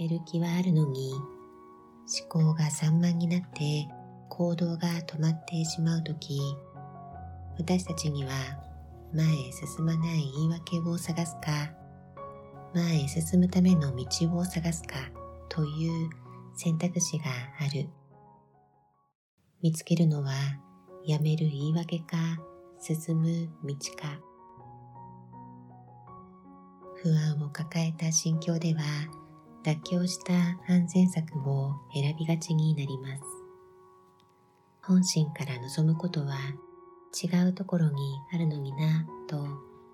やる気はあるのに思考が散漫になって行動が止まってしまうとき私たちには前へ進まない言い訳を探すか前へ進むための道を探すかという選択肢がある。見つけるのはやめる言い訳か進む道か。不安を抱えた心境では妥協した安全策を選びがちになります。本心から望むことは違うところにあるのになと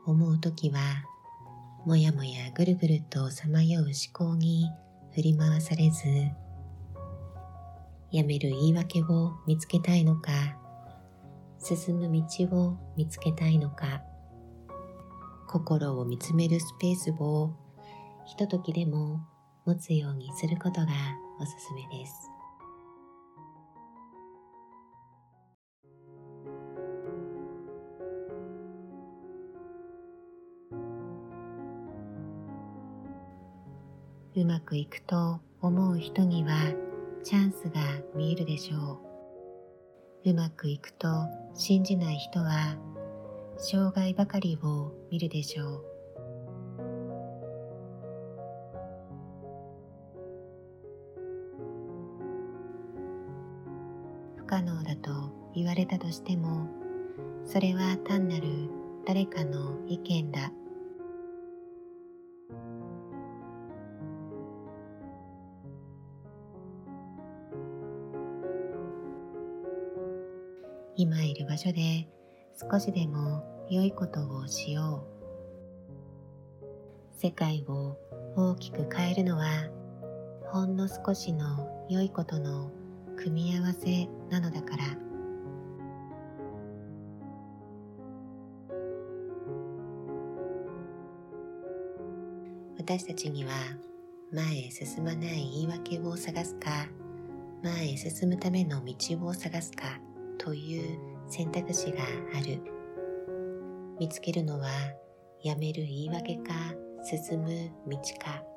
思うときはもやもやぐるぐるとさまよう思考に振り回されずやめる言い訳を見つけたいのか進む道を見つけたいのか心を見つめるスペースをひとときでも持つようにすることがおすすめです。うまくいくと思う人にはチャンスが見えるでしょう。うまくいくと信じない人は障害ばかりを見るでしょう。可能だと言われたとしてもそれは単なる誰かの意見だ。今いる場所で少しでも良いことをしよう。世界を大きく変えるのはほんの少しの良いことの組み合わせなのだから。私たちには前へ進まない言い訳を探すか前へ進むための道を探すかという選択肢がある。見つけるのはやめる言い訳か進む道か。